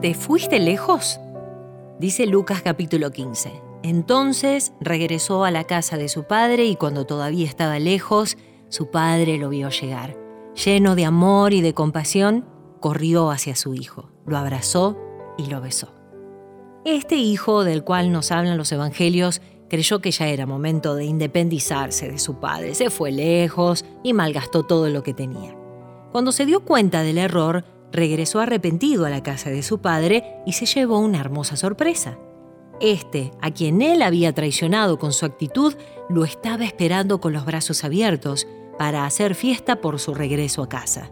¿Te fuiste lejos? Dice Lucas capítulo 15. Entonces regresó a la casa de su padre y cuando todavía estaba lejos, su padre lo vio llegar. Lleno de amor y de compasión, corrió hacia su hijo, lo abrazó y lo besó. Este hijo del cual nos hablan los evangelios creyó que ya era momento de independizarse de su padre, se fue lejos y malgastó todo lo que tenía. Cuando se dio cuenta del error, regresó arrepentido a la casa de su padre y se llevó una hermosa sorpresa. Este, a quien él había traicionado con su actitud, lo estaba esperando con los brazos abiertos para hacer fiesta por su regreso a casa.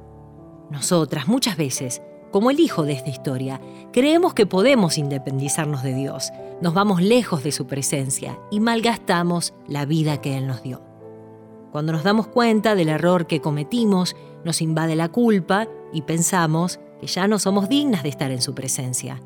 Nosotras muchas veces, como el hijo de esta historia, creemos que podemos independizarnos de Dios, nos vamos lejos de su presencia y malgastamos la vida que Él nos dio. Cuando nos damos cuenta del error que cometimos, nos invade la culpa y pensamos que ya no somos dignas de estar en su presencia.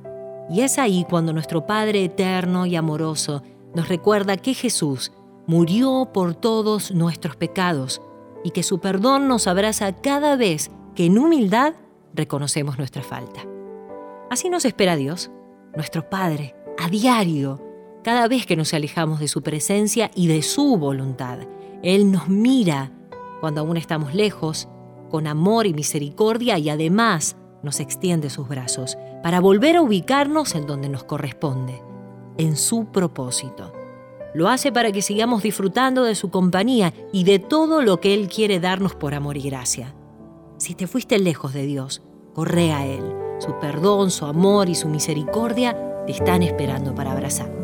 Y es ahí cuando nuestro Padre eterno y amoroso nos recuerda que Jesús murió por todos nuestros pecados y que su perdón nos abraza cada vez que en humildad reconocemos nuestra falta. Así nos espera Dios, nuestro Padre, a diario, cada vez que nos alejamos de su presencia y de su voluntad. Él nos mira cuando aún estamos lejos, con amor y misericordia y además nos extiende sus brazos para volver a ubicarnos en donde nos corresponde, en su propósito. Lo hace para que sigamos disfrutando de su compañía y de todo lo que Él quiere darnos por amor y gracia. Si te fuiste lejos de Dios, corre a Él. Su perdón, su amor y su misericordia te están esperando para abrazar.